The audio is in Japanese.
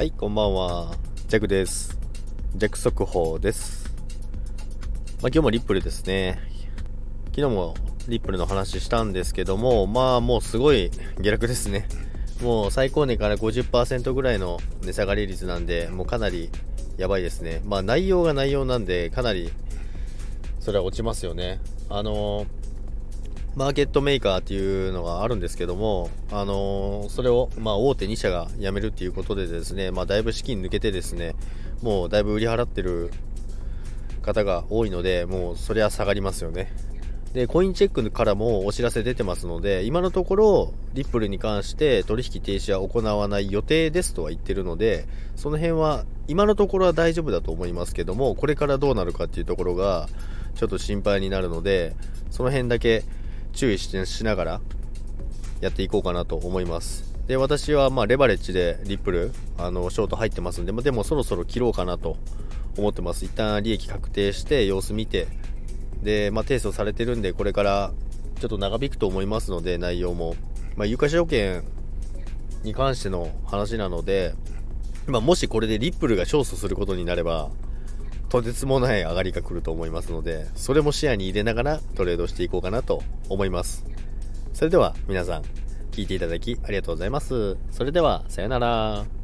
はい、こんばんは。ジャクです。ジャク速報です。まあ、今日もリップルですね。昨日もリップルの話したんですけども、まあもうすごい下落ですね。もう最高値から50%ぐらいの値下がり率なんで、もうかなりやばいですね。まあ内容が内容なんで、かなりそれは落ちますよね。あのマーケットメーカーっていうのがあるんですけども、あのーそれを、まあ、大手2社が辞めるっていうことでですね、まあ、だいぶ資金抜けてですね、もうだいぶ売り払ってる方が多いので、もうそりゃ下がりますよね。で、コインチェックからもお知らせ出てますので、今のところ、リップルに関して取引停止は行わない予定ですとは言ってるので、その辺は、今のところは大丈夫だと思いますけども、これからどうなるかっていうところが、ちょっと心配になるので、その辺だけ注意しながらやっていこうかなと思います。で、私はまレバレッジでリップル、あの、ショート入ってますんで、でもそろそろ切ろうかなと思ってます。一旦利益確定して様子見て、で、まあ提訴されてるんで、これからちょっと長引くと思いますので、内容も。まあ、有価証券に関しての話なので、まあ、もしこれでリップルが勝訴することになれば、とてつもない上がりが来ると思いますので、それも視野に入れながらトレードしていこうかなと思います。それでは皆さん、聞いていただきありがとうございます。それでは、さよなら。